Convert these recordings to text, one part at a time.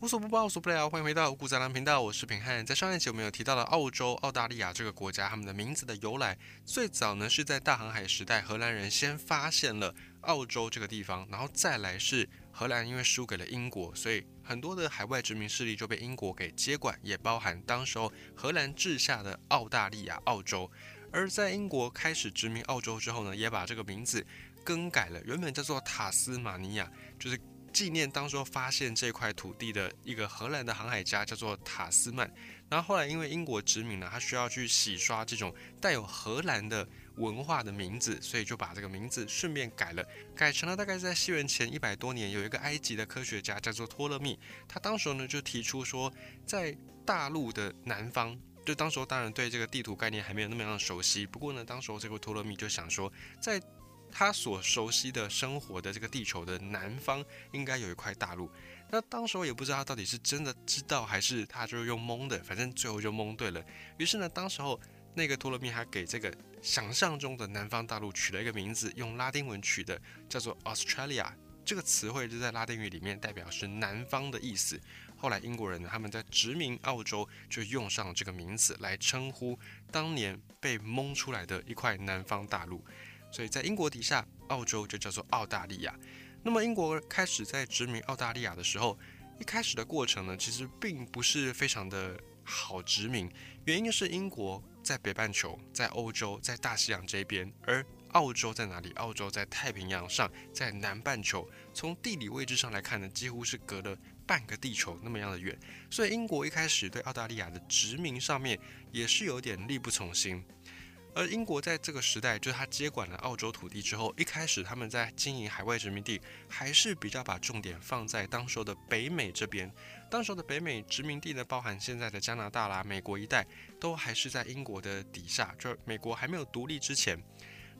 无所不包，无所不聊，欢迎回到五谷杂粮频道，我是平汉。在上一集我们有提到了澳洲、澳大利亚这个国家，他们的名字的由来，最早呢是在大航海时代，荷兰人先发现了澳洲这个地方，然后再来是荷兰因为输给了英国，所以很多的海外殖民势力就被英国给接管，也包含当时候荷兰治下的澳大利亚、澳洲。而在英国开始殖民澳洲之后呢，也把这个名字更改了，原本叫做塔斯马尼亚，就是。纪念当初发现这块土地的一个荷兰的航海家叫做塔斯曼，然后后来因为英国殖民呢，他需要去洗刷这种带有荷兰的文化的名字，所以就把这个名字顺便改了，改成了大概在西元前一百多年，有一个埃及的科学家叫做托勒密，他当时呢就提出说，在大陆的南方，就当时候当然对这个地图概念还没有那么样熟悉，不过呢，当时候这个托勒密就想说，在他所熟悉的生活的这个地球的南方，应该有一块大陆。那当时我也不知道他到底是真的知道，还是他就是用蒙的，反正最后就蒙对了。于是呢，当时候那个托勒密还给这个想象中的南方大陆取了一个名字，用拉丁文取的，叫做 Australia。这个词汇就在拉丁语里面代表是南方的意思。后来英国人呢，他们在殖民澳洲，就用上这个名字来称呼当年被蒙出来的一块南方大陆。所以在英国底下，澳洲就叫做澳大利亚。那么英国开始在殖民澳大利亚的时候，一开始的过程呢，其实并不是非常的好殖民。原因是英国在北半球，在欧洲，在大西洋这边，而澳洲在哪里？澳洲在太平洋上，在南半球。从地理位置上来看呢，几乎是隔了半个地球那么样的远。所以英国一开始对澳大利亚的殖民上面也是有点力不从心。而英国在这个时代，就是他接管了澳洲土地之后，一开始他们在经营海外殖民地，还是比较把重点放在当时的北美这边。当时的北美殖民地呢，包含现在的加拿大啦、美国一带，都还是在英国的底下。就是美国还没有独立之前，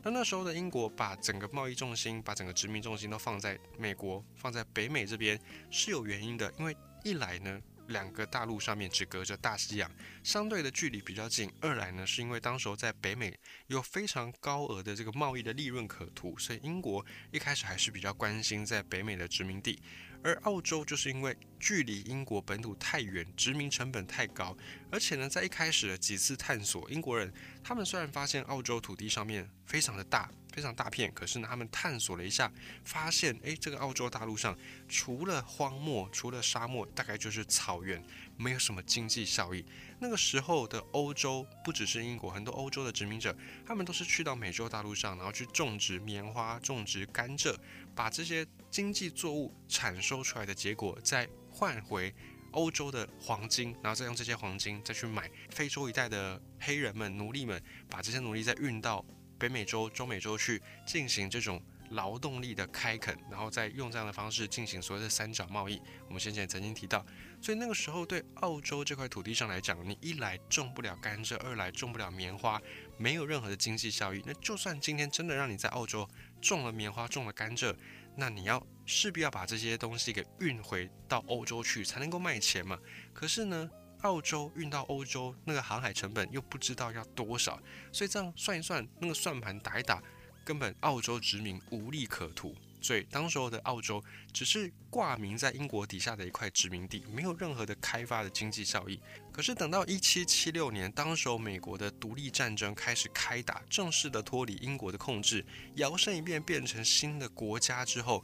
那那时候的英国把整个贸易重心、把整个殖民重心都放在美国，放在北美这边是有原因的，因为一来呢。两个大陆上面只隔着大西洋，相对的距离比较近。二来呢，是因为当时候在北美有非常高额的这个贸易的利润可图，所以英国一开始还是比较关心在北美的殖民地。而澳洲就是因为距离英国本土太远，殖民成本太高，而且呢，在一开始的几次探索，英国人他们虽然发现澳洲土地上面非常的大。非常大片，可是呢，他们探索了一下，发现，诶，这个澳洲大陆上除了荒漠，除了沙漠，大概就是草原，没有什么经济效益。那个时候的欧洲，不只是英国，很多欧洲的殖民者，他们都是去到美洲大陆上，然后去种植棉花、种植甘蔗，把这些经济作物产收出来的结果，再换回欧洲的黄金，然后再用这些黄金再去买非洲一带的黑人们、奴隶们，把这些奴隶再运到。北美洲、中美洲去进行这种劳动力的开垦，然后再用这样的方式进行所谓的三角贸易。我们先前曾经提到，所以那个时候对澳洲这块土地上来讲，你一来种不了甘蔗，二来种不了棉花，没有任何的经济效益。那就算今天真的让你在澳洲种了棉花、种了甘蔗，那你要势必要把这些东西给运回到欧洲去，才能够卖钱嘛。可是呢？澳洲运到欧洲，那个航海成本又不知道要多少，所以这样算一算，那个算盘打一打，根本澳洲殖民无利可图。所以当时候的澳洲只是挂名在英国底下的一块殖民地，没有任何的开发的经济效益。可是等到一七七六年，当时候美国的独立战争开始开打，正式的脱离英国的控制，摇身一变变成新的国家之后。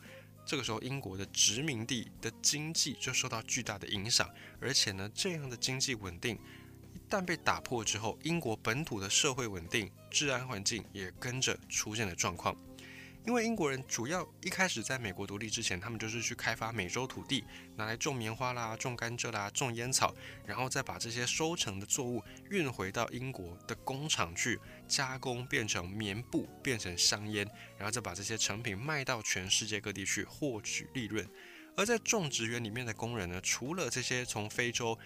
这个时候，英国的殖民地的经济就受到巨大的影响，而且呢，这样的经济稳定一旦被打破之后，英国本土的社会稳定、治安环境也跟着出现了状况。因为英国人主要一开始在美国独立之前，他们就是去开发美洲土地，拿来种棉花啦、种甘蔗啦、种烟草，然后再把这些收成的作物运回到英国的工厂去加工，变成棉布，变成香烟，然后再把这些成品卖到全世界各地去获取利润。而在种植园里面的工人呢，除了这些从非洲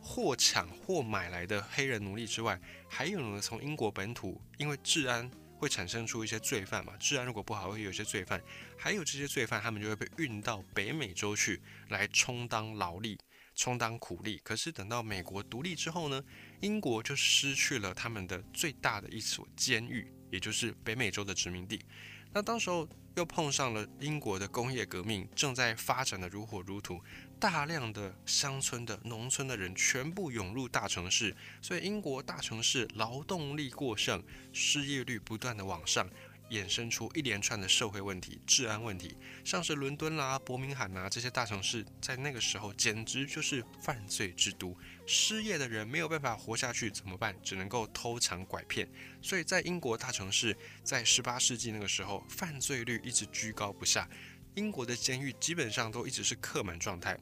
或抢或买来的黑人奴隶之外，还有呢从英国本土，因为治安。会产生出一些罪犯嘛？治安如果不好，会有一些罪犯，还有这些罪犯，他们就会被运到北美洲去，来充当劳力，充当苦力。可是等到美国独立之后呢，英国就失去了他们的最大的一所监狱，也就是北美洲的殖民地。那当时候又碰上了英国的工业革命正在发展的如火如荼，大量的乡村的农村的人全部涌入大城市，所以英国大城市劳动力过剩，失业率不断的往上。衍生出一连串的社会问题、治安问题，像是伦敦啦、伯明翰呐这些大城市，在那个时候简直就是犯罪之都。失业的人没有办法活下去怎么办？只能够偷抢拐骗。所以在英国大城市，在十八世纪那个时候，犯罪率一直居高不下，英国的监狱基本上都一直是客满状态。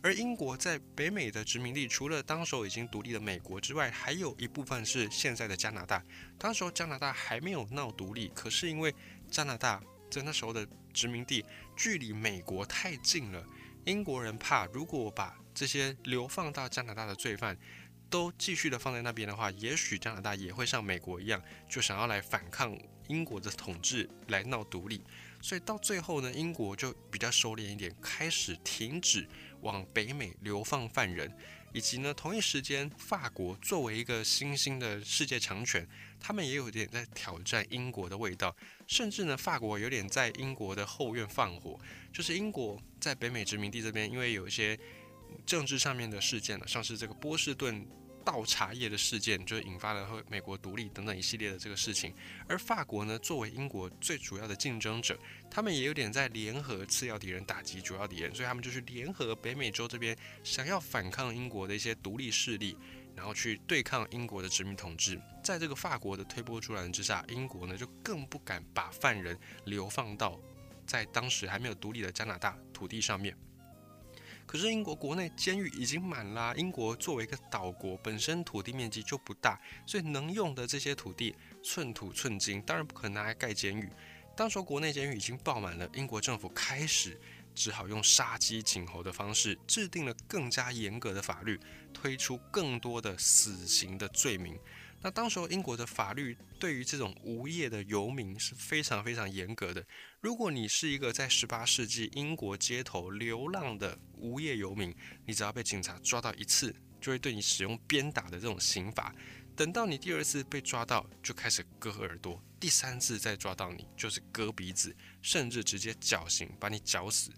而英国在北美的殖民地，除了当时候已经独立的美国之外，还有一部分是现在的加拿大。当时候加拿大还没有闹独立，可是因为加拿大在那时候的殖民地距离美国太近了，英国人怕如果把这些流放到加拿大的罪犯都继续的放在那边的话，也许加拿大也会像美国一样，就想要来反抗英国的统治，来闹独立。所以到最后呢，英国就比较收敛一点，开始停止。往北美流放犯人，以及呢，同一时间，法国作为一个新兴的世界强权，他们也有点在挑战英国的味道，甚至呢，法国有点在英国的后院放火，就是英国在北美殖民地这边，因为有一些政治上面的事件呢，像是这个波士顿。倒茶叶的事件就引发了和美国独立等等一系列的这个事情，而法国呢，作为英国最主要的竞争者，他们也有点在联合次要敌人打击主要敌人，所以他们就去联合北美洲这边想要反抗英国的一些独立势力，然后去对抗英国的殖民统治。在这个法国的推波助澜之下，英国呢就更不敢把犯人流放到在当时还没有独立的加拿大土地上面。可是英国国内监狱已经满啦。英国作为一个岛国，本身土地面积就不大，所以能用的这些土地寸土寸金，当然不可能拿来盖监狱。当时国内监狱已经爆满了，英国政府开始只好用杀鸡儆猴的方式，制定了更加严格的法律，推出更多的死刑的罪名。那当时英国的法律对于这种无业的游民是非常非常严格的。如果你是一个在十八世纪英国街头流浪的无业游民，你只要被警察抓到一次，就会对你使用鞭打的这种刑罚。等到你第二次被抓到，就开始割耳朵；第三次再抓到你，就是割鼻子，甚至直接绞刑，把你绞死。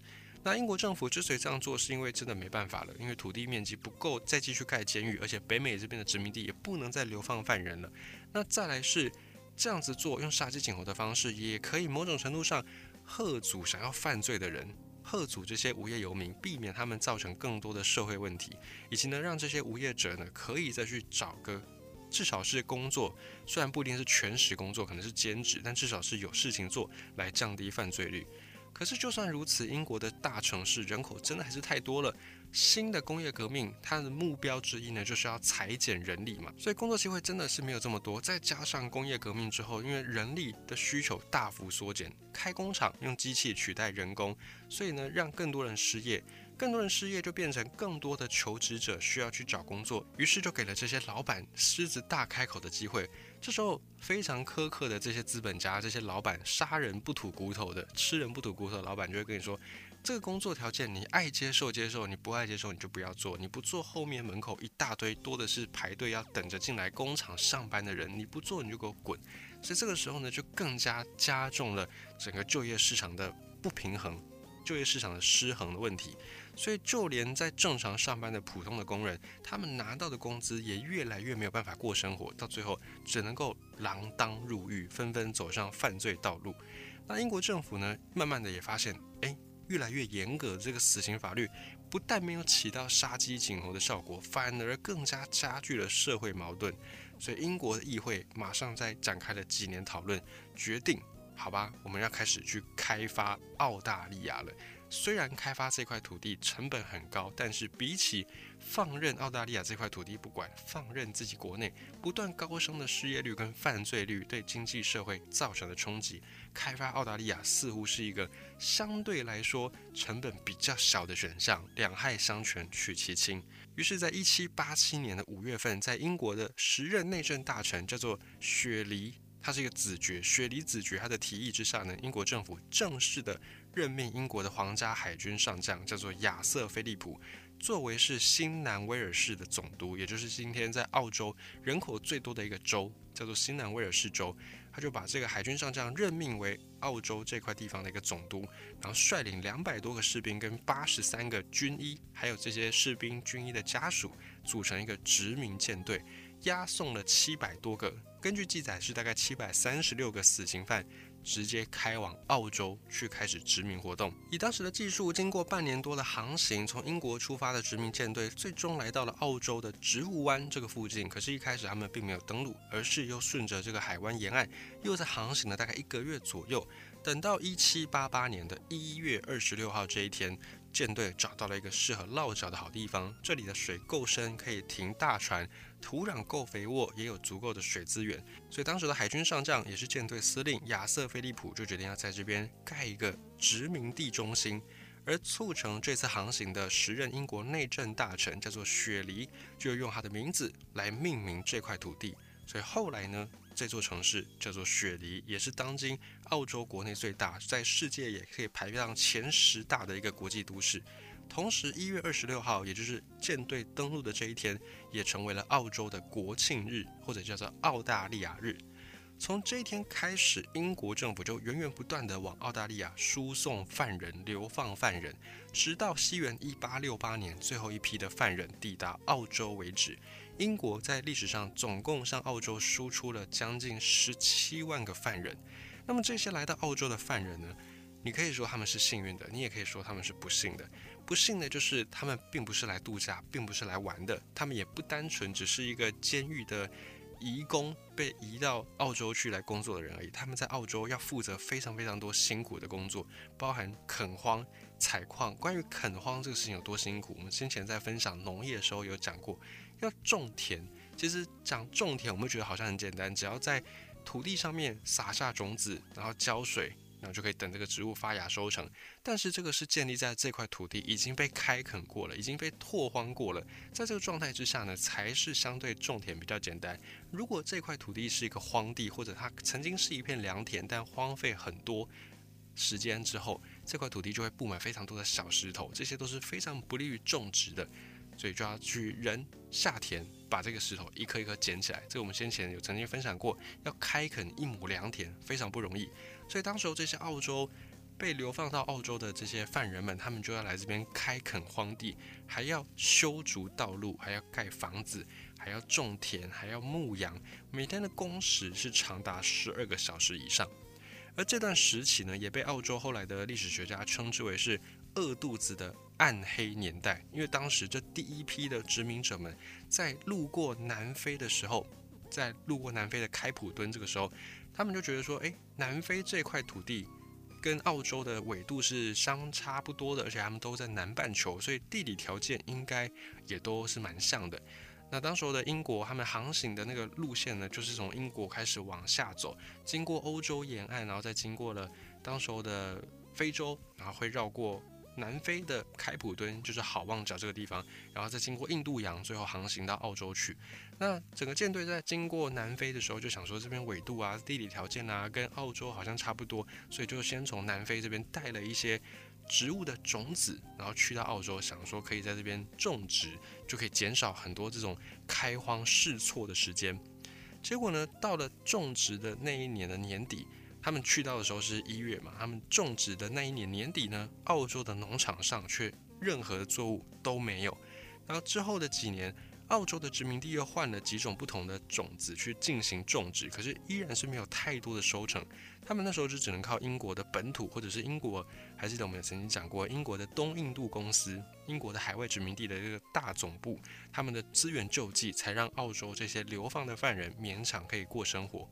那英国政府之所以这样做，是因为真的没办法了，因为土地面积不够再继续盖监狱，而且北美这边的殖民地也不能再流放犯人了。那再来是这样子做，用杀鸡儆猴的方式，也可以某种程度上吓阻想要犯罪的人，吓阻这些无业游民，避免他们造成更多的社会问题，以及呢让这些无业者呢可以再去找个至少是工作，虽然不一定是全时工作，可能是兼职，但至少是有事情做来降低犯罪率。可是，就算如此，英国的大城市人口真的还是太多了。新的工业革命，它的目标之一呢，就是要裁减人力嘛。所以工作机会真的是没有这么多。再加上工业革命之后，因为人力的需求大幅缩减，开工厂用机器取代人工，所以呢，让更多人失业。更多人失业，就变成更多的求职者需要去找工作，于是就给了这些老板狮子大开口的机会。这时候非常苛刻的这些资本家、这些老板，杀人不吐骨头的，吃人不吐骨头的老板就会跟你说：这个工作条件你爱接受接受，你不爱接受你就不要做。你不做，后面门口一大堆多的是排队要等着进来工厂上班的人，你不做你就给我滚。所以这个时候呢，就更加加重了整个就业市场的不平衡。就业市场的失衡的问题，所以就连在正常上班的普通的工人，他们拿到的工资也越来越没有办法过生活，到最后只能够锒铛入狱，纷纷走上犯罪道路。那英国政府呢，慢慢的也发现，哎，越来越严格这个死刑法律，不但没有起到杀鸡儆猴的效果，反而更加加剧了社会矛盾。所以英国的议会马上在展开了几年讨论，决定。好吧，我们要开始去开发澳大利亚了。虽然开发这块土地成本很高，但是比起放任澳大利亚这块土地不管，放任自己国内不断高升的失业率跟犯罪率对经济社会造成的冲击，开发澳大利亚似乎是一个相对来说成本比较小的选项，两害相权取其轻。于是，在一七八七年的五月份，在英国的时任内政大臣叫做雪梨。他是一个子爵，雪梨子爵。他的提议之下呢，英国政府正式的任命英国的皇家海军上将，叫做亚瑟·菲利普，作为是新南威尔士的总督，也就是今天在澳洲人口最多的一个州，叫做新南威尔士州。他就把这个海军上将任命为澳洲这块地方的一个总督，然后率领两百多个士兵跟八十三个军医，还有这些士兵军医的家属，组成一个殖民舰队，押送了七百多个，根据记载是大概七百三十六个死刑犯。直接开往澳洲去开始殖民活动。以当时的技术，经过半年多的航行，从英国出发的殖民舰队最终来到了澳洲的植物湾这个附近。可是，一开始他们并没有登陆，而是又顺着这个海湾沿岸，又在航行了大概一个月左右。等到一七八八年的一月二十六号这一天。舰队找到了一个适合落脚的好地方，这里的水够深，可以停大船；土壤够肥沃，也有足够的水资源。所以当时的海军上将，也是舰队司令亚瑟·菲利普，就决定要在这边盖一个殖民地中心。而促成这次航行的时任英国内政大臣叫做雪梨，就用他的名字来命名这块土地。所以后来呢？这座城市叫做雪梨，也是当今澳洲国内最大，在世界也可以排上前十大的一个国际都市。同时，一月二十六号，也就是舰队登陆的这一天，也成为了澳洲的国庆日，或者叫做澳大利亚日。从这一天开始，英国政府就源源不断地往澳大利亚输送犯人、流放犯人，直到西元一八六八年，最后一批的犯人抵达澳洲为止。英国在历史上总共向澳洲输出了将近十七万个犯人。那么这些来到澳洲的犯人呢？你可以说他们是幸运的，你也可以说他们是不幸的。不幸的就是他们并不是来度假，并不是来玩的，他们也不单纯只是一个监狱的移工，被移到澳洲去来工作的人而已。他们在澳洲要负责非常非常多辛苦的工作，包含垦荒、采矿。关于垦荒这个事情有多辛苦，我们先前在分享农业的时候有讲过。要种田，其实讲种田，我们觉得好像很简单，只要在土地上面撒下种子，然后浇水，然后就可以等这个植物发芽收成。但是这个是建立在这块土地已经被开垦过了，已经被拓荒过了，在这个状态之下呢，才是相对种田比较简单。如果这块土地是一个荒地，或者它曾经是一片良田，但荒废很多时间之后，这块土地就会布满非常多的小石头，这些都是非常不利于种植的。所以就要去人下田，把这个石头一颗一颗捡起来。这个我们先前有曾经分享过，要开垦一亩良田非常不容易。所以当时候这些澳洲被流放到澳洲的这些犯人们，他们就要来这边开垦荒地，还要修筑道路，还要盖房子，还要种田，还要牧羊。每天的工时是长达十二个小时以上。而这段时期呢，也被澳洲后来的历史学家称之为是。饿肚子的暗黑年代，因为当时这第一批的殖民者们在路过南非的时候，在路过南非的开普敦这个时候，他们就觉得说，诶，南非这块土地跟澳洲的纬度是相差不多的，而且他们都在南半球，所以地理条件应该也都是蛮像的。那当时候的英国，他们航行的那个路线呢，就是从英国开始往下走，经过欧洲沿岸，然后再经过了当时候的非洲，然后会绕过。南非的开普敦就是好望角这个地方，然后再经过印度洋，最后航行到澳洲去。那整个舰队在经过南非的时候，就想说这边纬度啊、地理条件啊，跟澳洲好像差不多，所以就先从南非这边带了一些植物的种子，然后去到澳洲，想说可以在这边种植，就可以减少很多这种开荒试错的时间。结果呢，到了种植的那一年的年底。他们去到的时候是一月嘛，他们种植的那一年年底呢，澳洲的农场上却任何的作物都没有。然后之后的几年，澳洲的殖民地又换了几种不同的种子去进行种植，可是依然是没有太多的收成。他们那时候就只能靠英国的本土，或者是英国，还记得我们曾经讲过，英国的东印度公司，英国的海外殖民地的这个大总部，他们的资源救济，才让澳洲这些流放的犯人勉强可以过生活。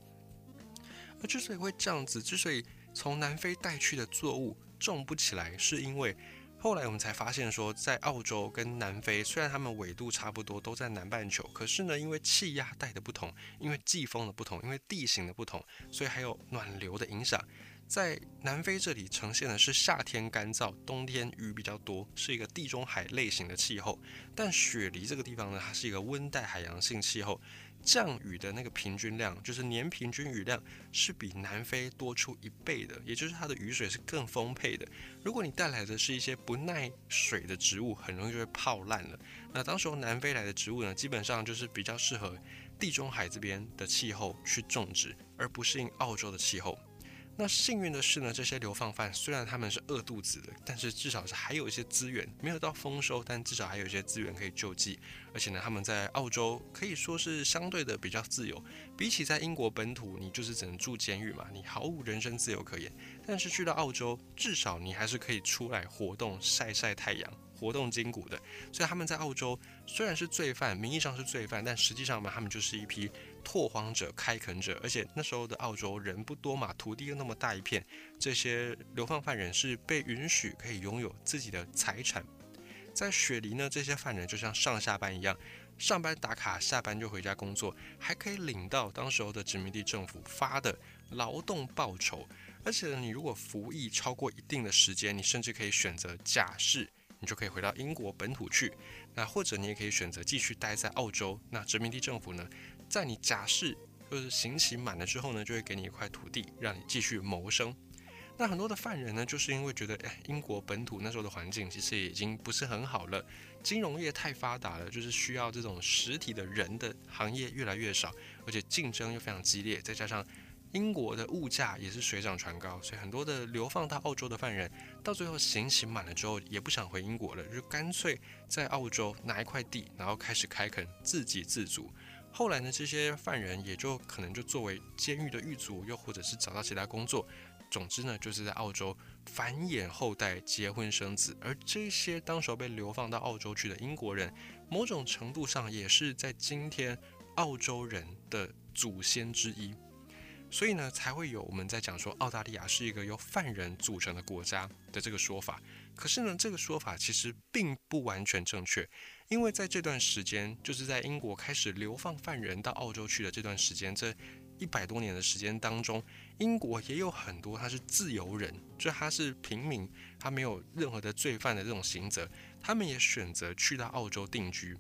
而之所以会这样子，之所以从南非带去的作物种不起来，是因为后来我们才发现说，在澳洲跟南非虽然它们纬度差不多，都在南半球，可是呢，因为气压带的不同，因为季风的不同，因为地形的不同，所以还有暖流的影响。在南非这里呈现的是夏天干燥，冬天雨比较多，是一个地中海类型的气候。但雪梨这个地方呢，它是一个温带海洋性气候。降雨的那个平均量，就是年平均雨量是比南非多出一倍的，也就是它的雨水是更丰沛的。如果你带来的是一些不耐水的植物，很容易就会泡烂了。那当时候南非来的植物呢，基本上就是比较适合地中海这边的气候去种植，而不适应澳洲的气候。那幸运的是呢，这些流放犯虽然他们是饿肚子的，但是至少是还有一些资源，没有到丰收，但至少还有一些资源可以救济。而且呢，他们在澳洲可以说是相对的比较自由，比起在英国本土，你就是只能住监狱嘛，你毫无人身自由可言。但是去到澳洲，至少你还是可以出来活动、晒晒太阳。活动筋骨的，所以他们在澳洲虽然是罪犯，名义上是罪犯，但实际上嘛，他们就是一批拓荒者、开垦者。而且那时候的澳洲人不多嘛，土地又那么大一片，这些流放犯人是被允许可以拥有自己的财产。在雪梨呢，这些犯人就像上下班一样，上班打卡，下班就回家工作，还可以领到当时候的殖民地政府发的劳动报酬。而且你如果服役超过一定的时间，你甚至可以选择假释。你就可以回到英国本土去，那或者你也可以选择继续待在澳洲。那殖民地政府呢，在你假释就是刑期满了之后呢，就会给你一块土地，让你继续谋生。那很多的犯人呢，就是因为觉得，哎，英国本土那时候的环境其实已经不是很好了，金融业太发达了，就是需要这种实体的人的行业越来越少，而且竞争又非常激烈，再加上。英国的物价也是水涨船高，所以很多的流放到澳洲的犯人，到最后刑期满了之后，也不想回英国了，就干脆在澳洲拿一块地，然后开始开垦，自给自足。后来呢，这些犯人也就可能就作为监狱的狱卒，又或者是找到其他工作。总之呢，就是在澳洲繁衍后代、结婚生子。而这些当时候被流放到澳洲去的英国人，某种程度上也是在今天澳洲人的祖先之一。所以呢，才会有我们在讲说澳大利亚是一个由犯人组成的国家的这个说法。可是呢，这个说法其实并不完全正确，因为在这段时间，就是在英国开始流放犯人到澳洲去的这段时间，这一百多年的时间当中，英国也有很多他是自由人，就他是平民，他没有任何的罪犯的这种刑责，他们也选择去到澳洲定居。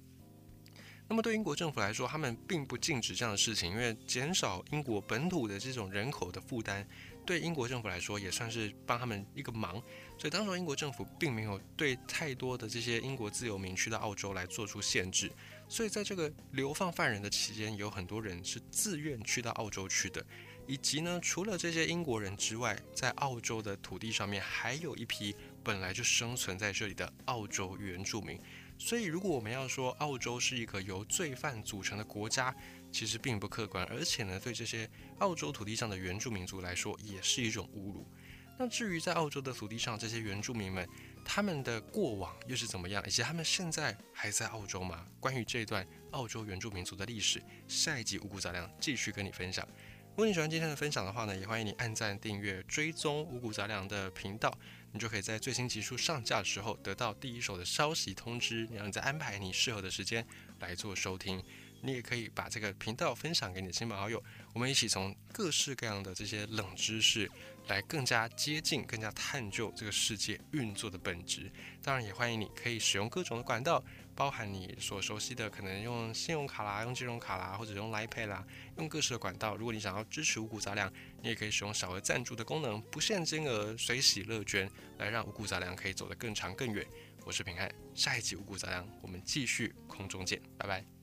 那么对英国政府来说，他们并不禁止这样的事情，因为减少英国本土的这种人口的负担，对英国政府来说也算是帮他们一个忙。所以当时英国政府并没有对太多的这些英国自由民去到澳洲来做出限制。所以在这个流放犯人的期间，有很多人是自愿去到澳洲去的。以及呢，除了这些英国人之外，在澳洲的土地上面还有一批本来就生存在这里的澳洲原住民。所以，如果我们要说澳洲是一个由罪犯组成的国家，其实并不客观，而且呢，对这些澳洲土地上的原住民族来说，也是一种侮辱。那至于在澳洲的土地上这些原住民们，他们的过往又是怎么样，以及他们现在还在澳洲吗？关于这段澳洲原住民族的历史，下一集五谷杂粮继续跟你分享。如果你喜欢今天的分享的话呢，也欢迎你按赞、订阅、追踪五谷杂粮的频道。你就可以在最新集数上架的时候得到第一手的消息通知，然后你再安排你适合的时间来做收听。你也可以把这个频道分享给你的亲朋好友，我们一起从各式各样的这些冷知识来更加接近、更加探究这个世界运作的本质。当然，也欢迎你可以使用各种的管道，包含你所熟悉的，可能用信用卡啦、用金融卡啦，或者用 Line Pay 啦，用各式的管道。如果你想要支持五谷杂粮，你也可以使用小额赞助的功能，不限金额，随喜乐捐，来让五谷杂粮可以走得更长更远。我是平汉，下一集五谷杂粮，我们继续空中见，拜拜。